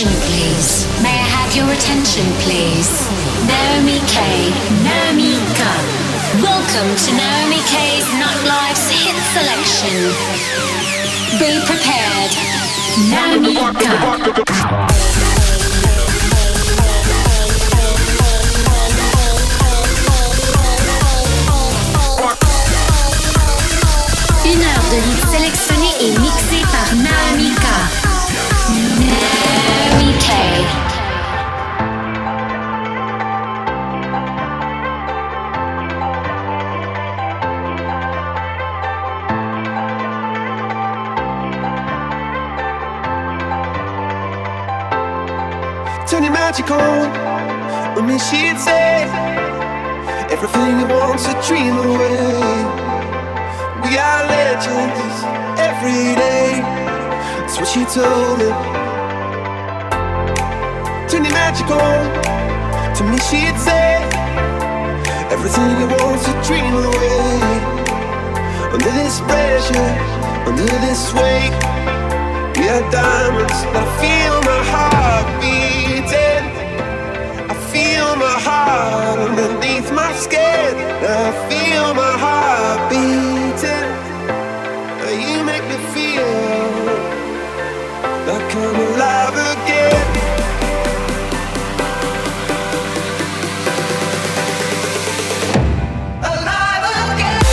attention, please? May I have your attention, please? Naomi K. Naomi K. Welcome to Naomi K's Nightlife's hit selection. Be prepared. Naomi K. Une heure de hits sélectionnés et mixés par Naomi K. Turn your magic on. With me, she'd say everything you want to dream away. We are legends every day. That's what she told me. Turn your magic on. To me, she'd say everything you want to dream away. Under this pressure, under this weight. We are diamonds. I feel my heart beating. Feel my heart underneath my skin. I feel my heart beating. You make me feel like I'm alive again. Alive again.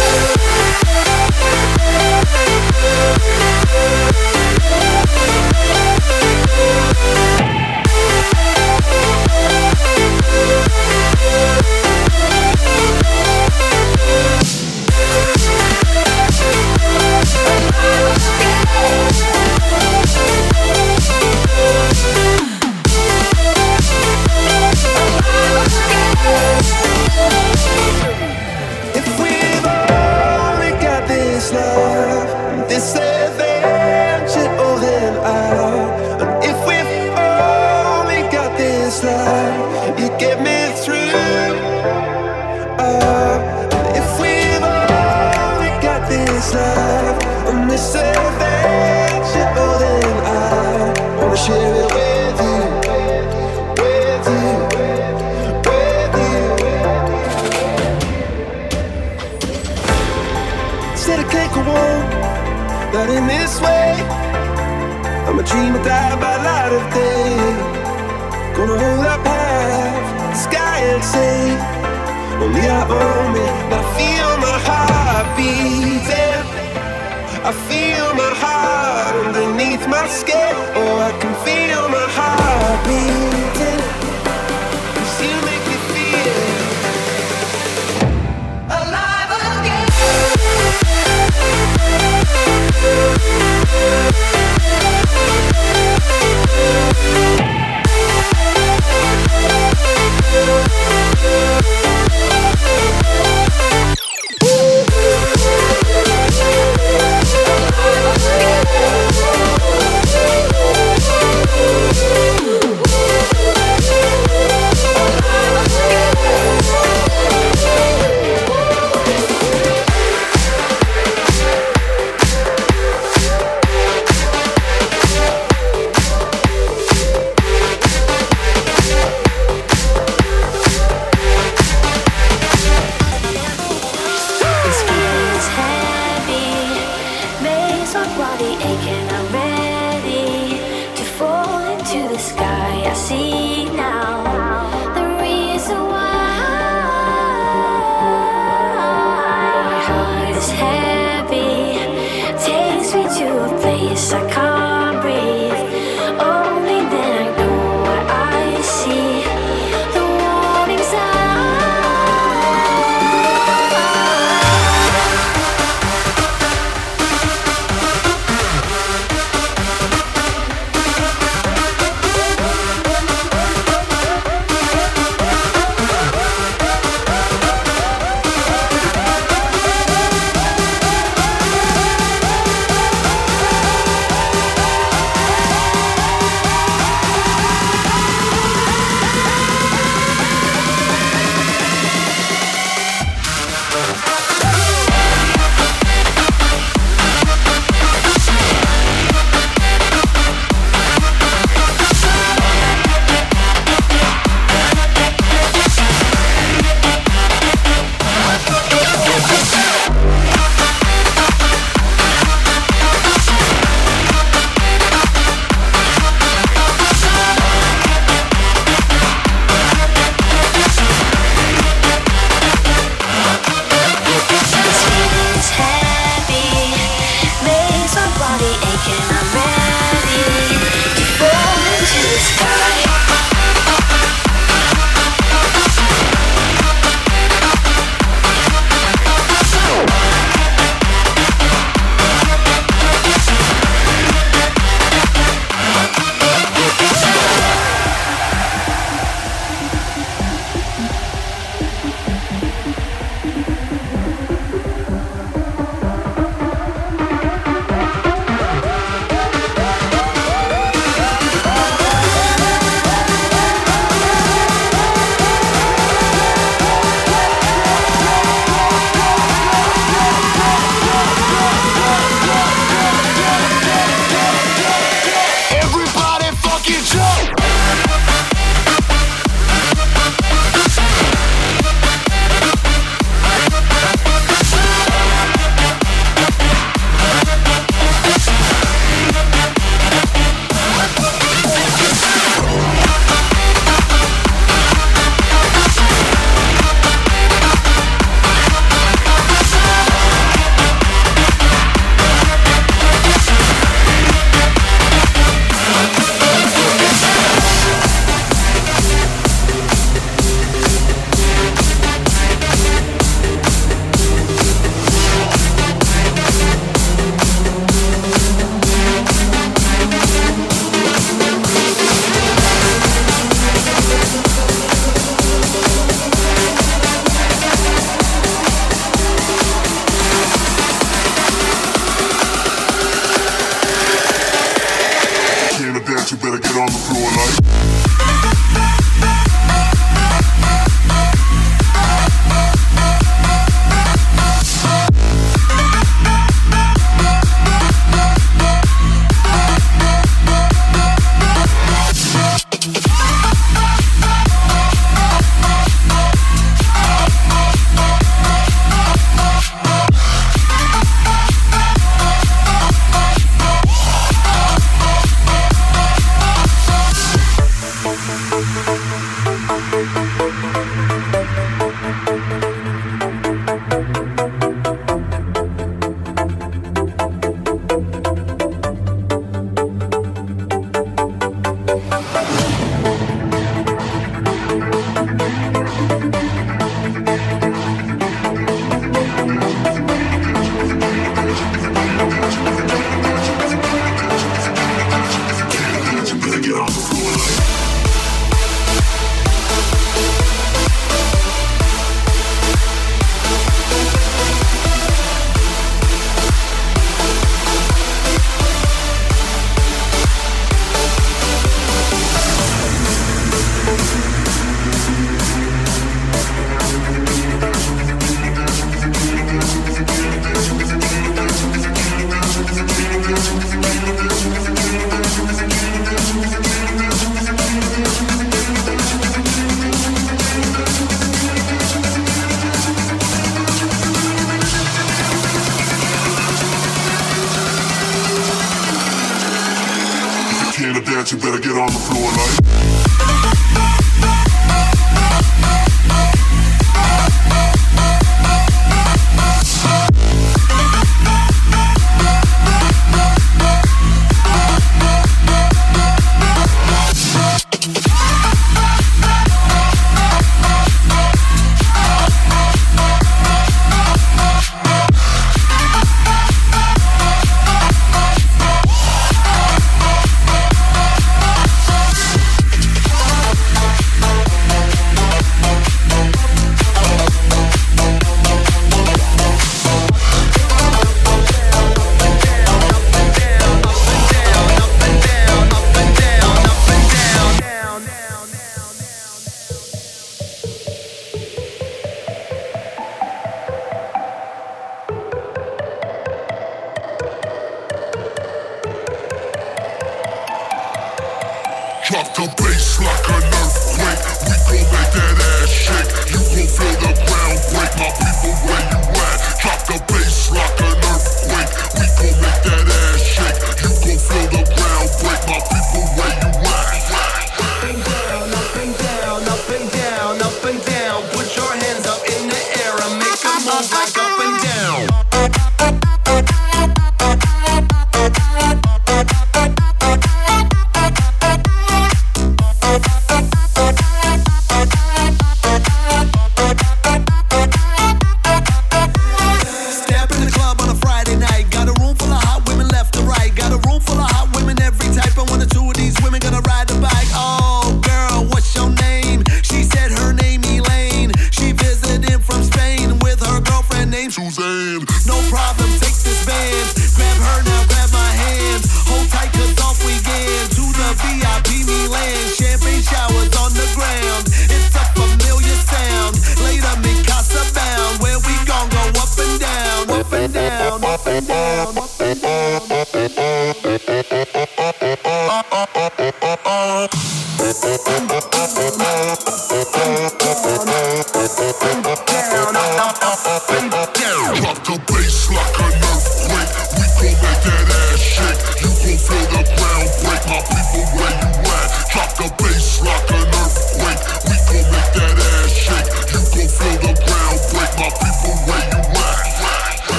up, up, up.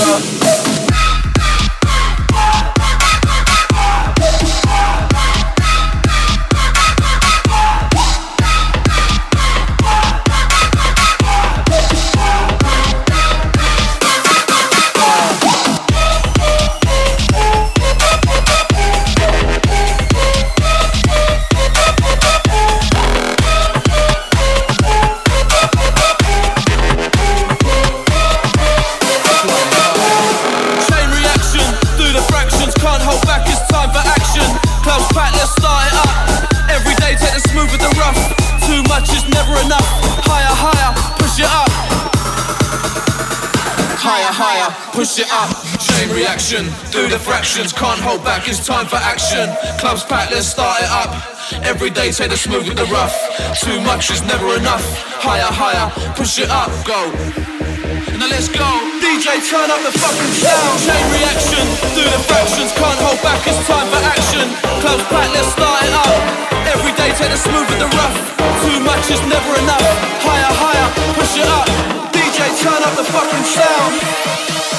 só. Every day take the smooth with the rough. Too much is never enough. Higher, higher, push it up, go. Now let's go. DJ, turn up the fucking sound. Chain reaction, do the fractions. Can't hold back, it's time for action. Clubs back, let's start it up. Every day take the smooth with the rough. Too much is never enough. Higher, higher, push it up. DJ, turn up the fucking sound.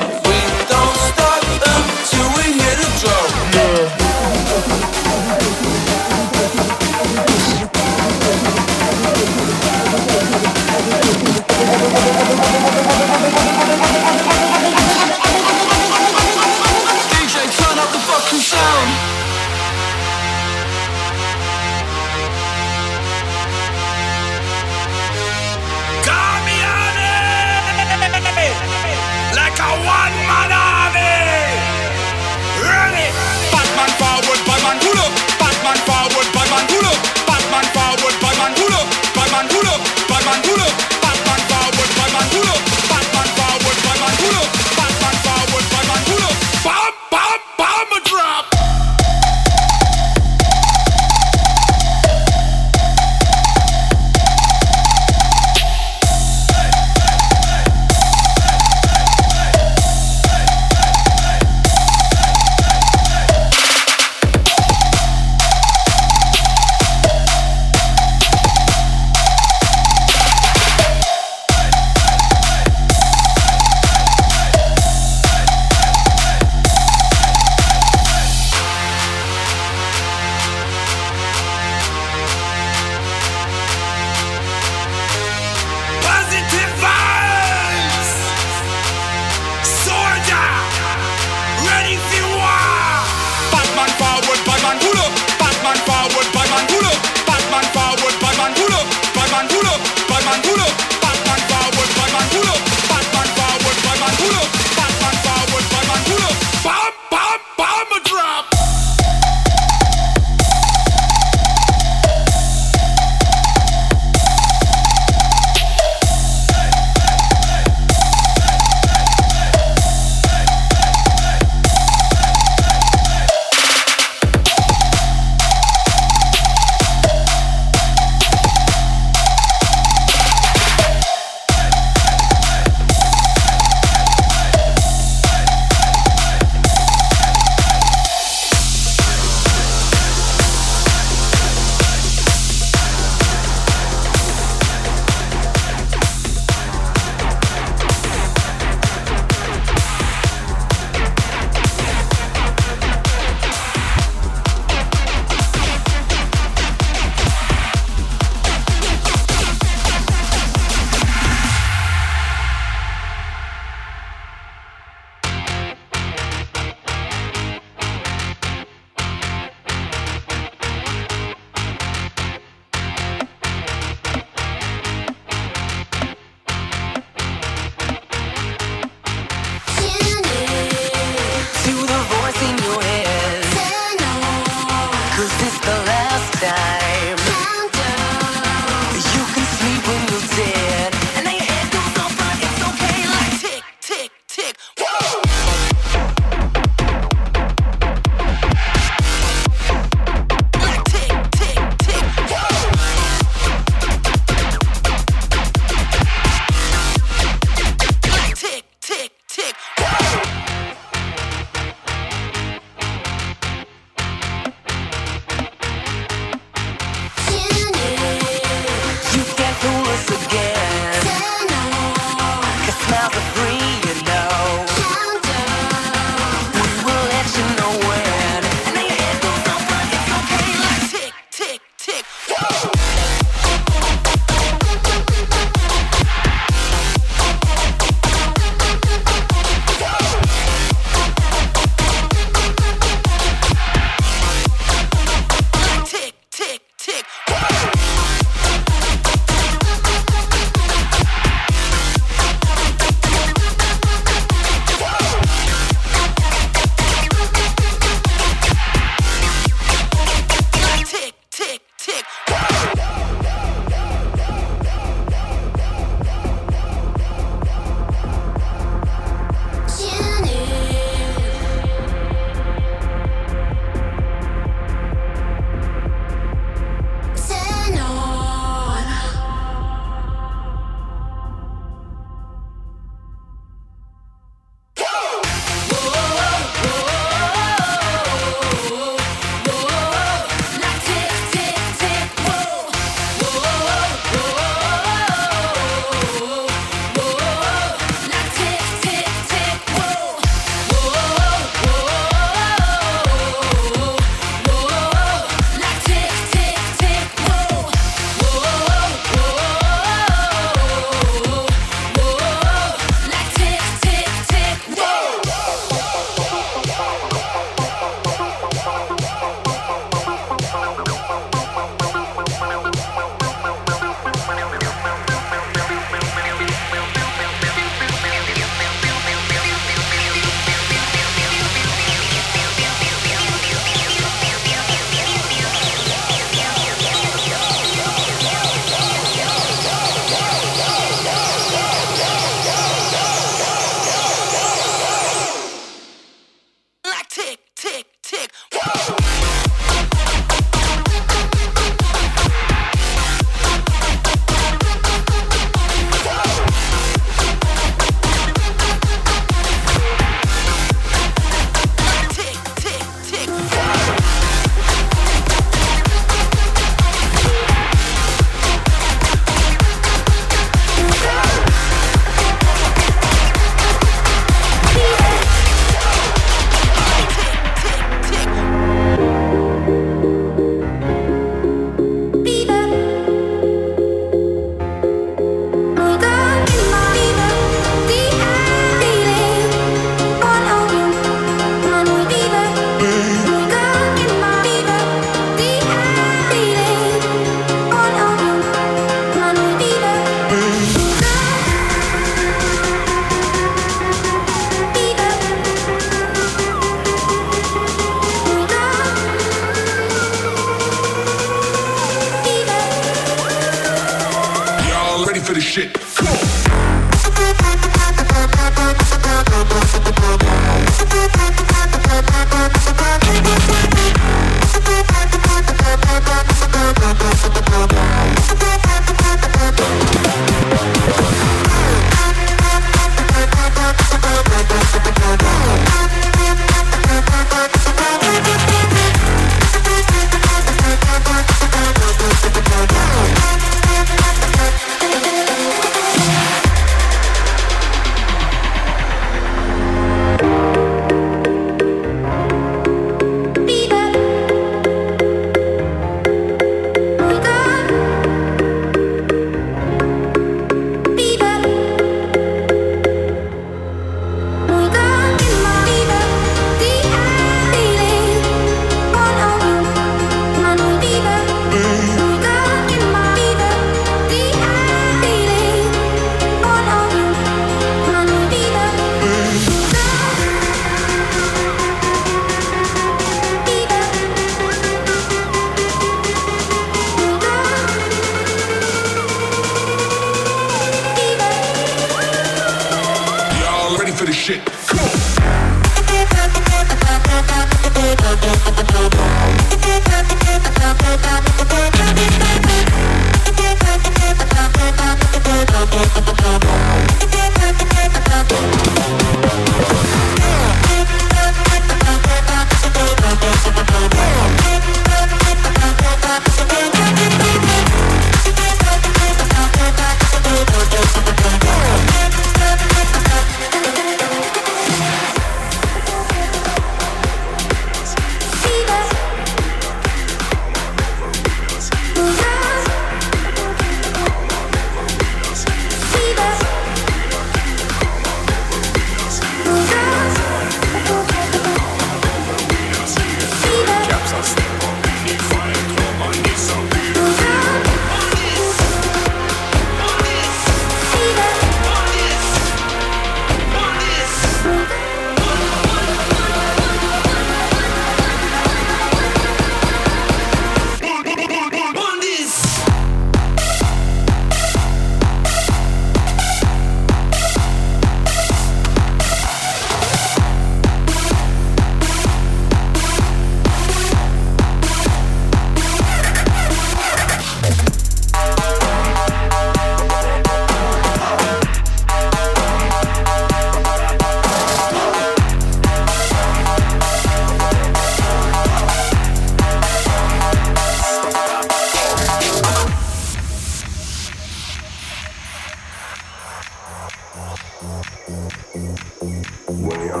Gunman,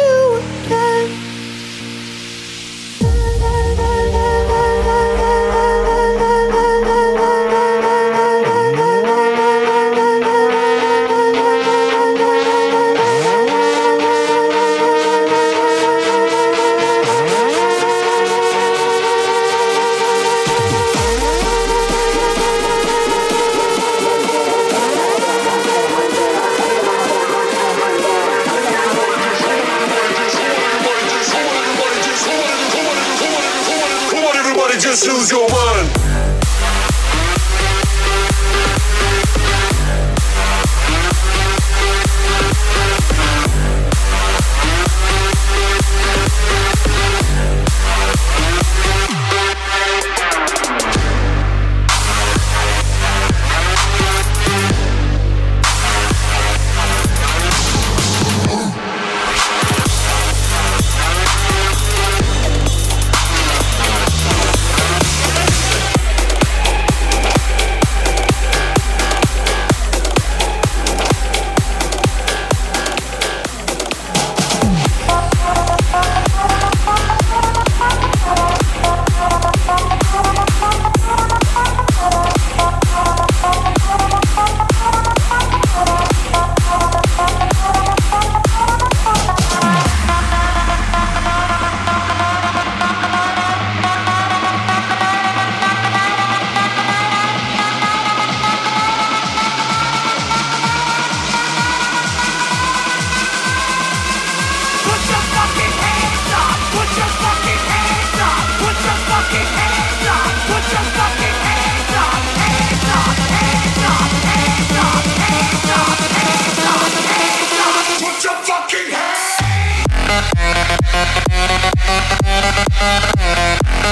Thank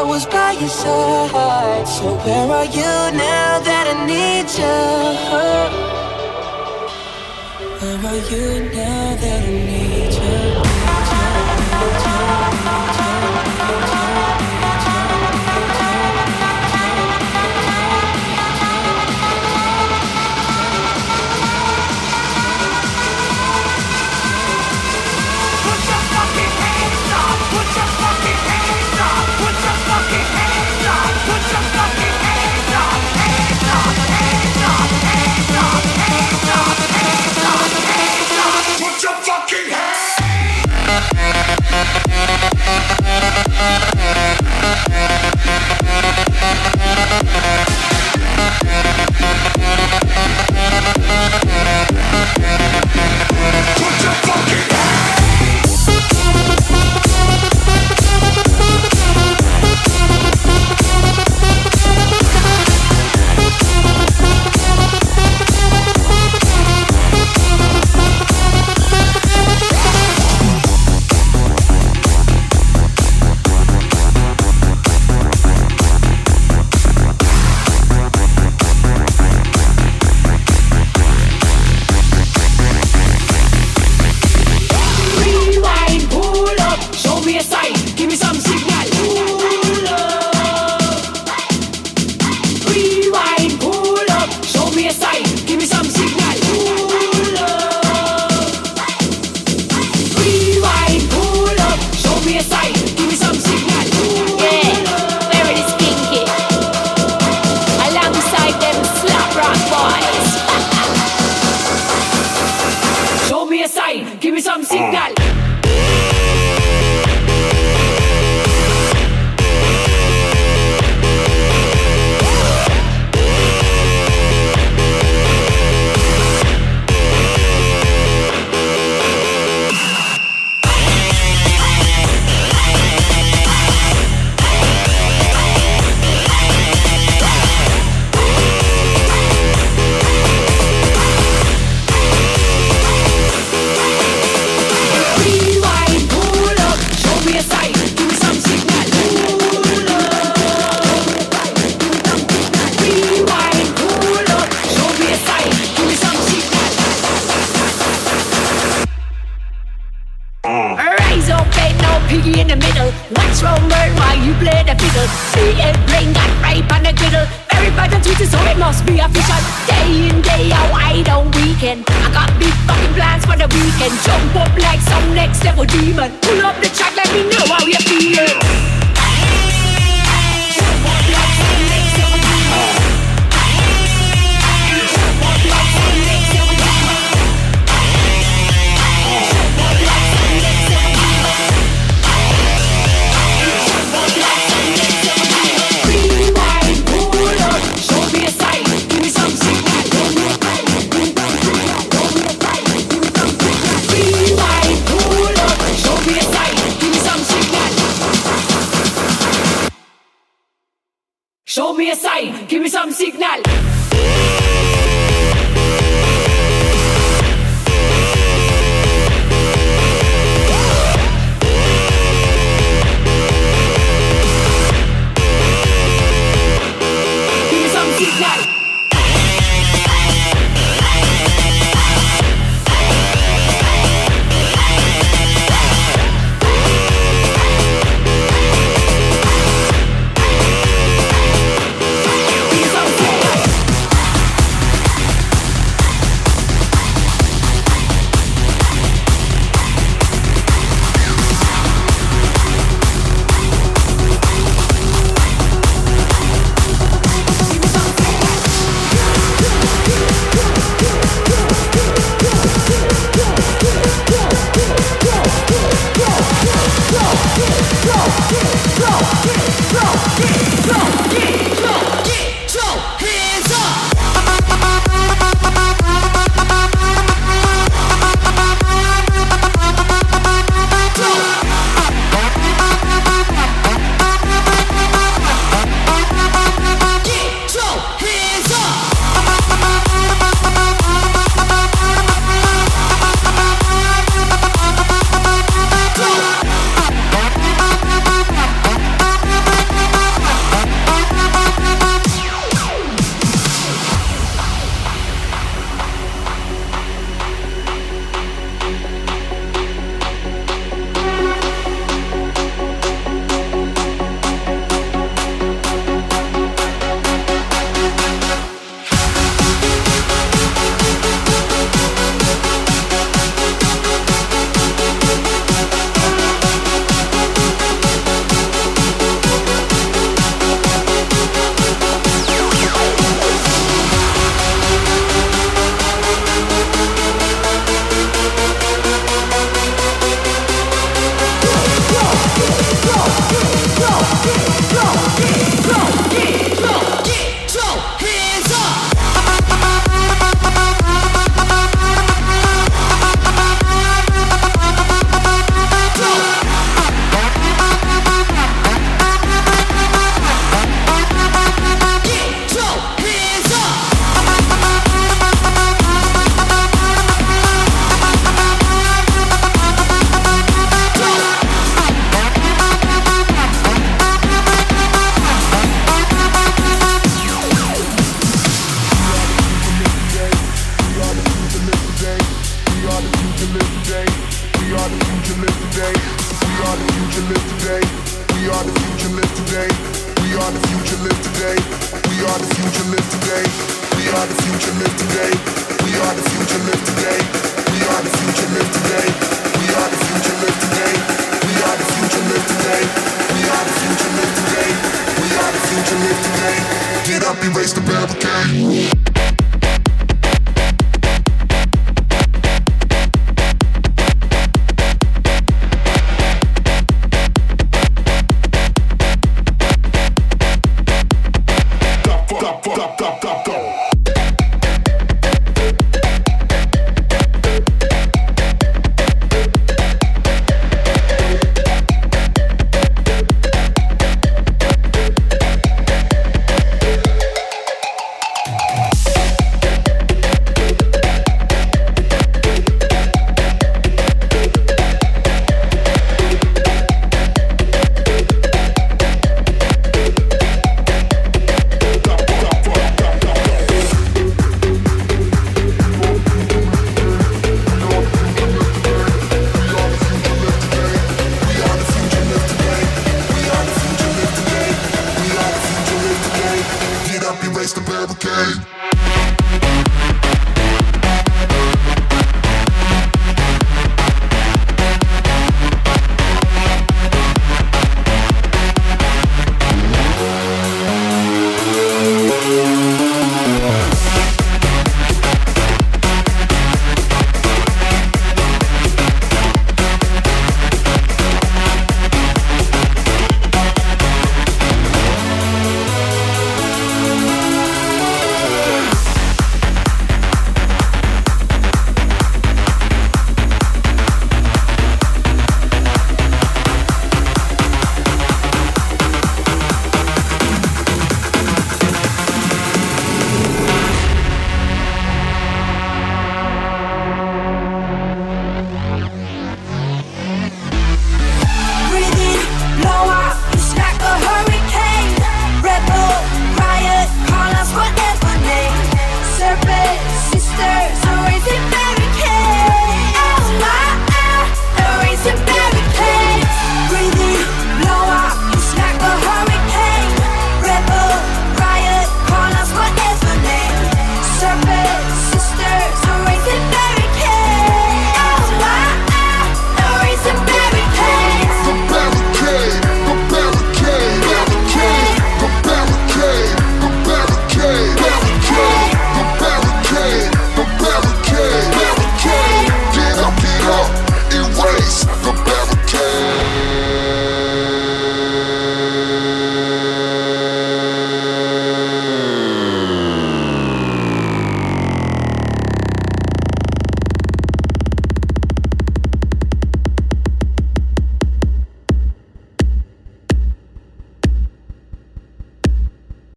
I was by your side. So where are you now that I need you? Where are you now that I need you?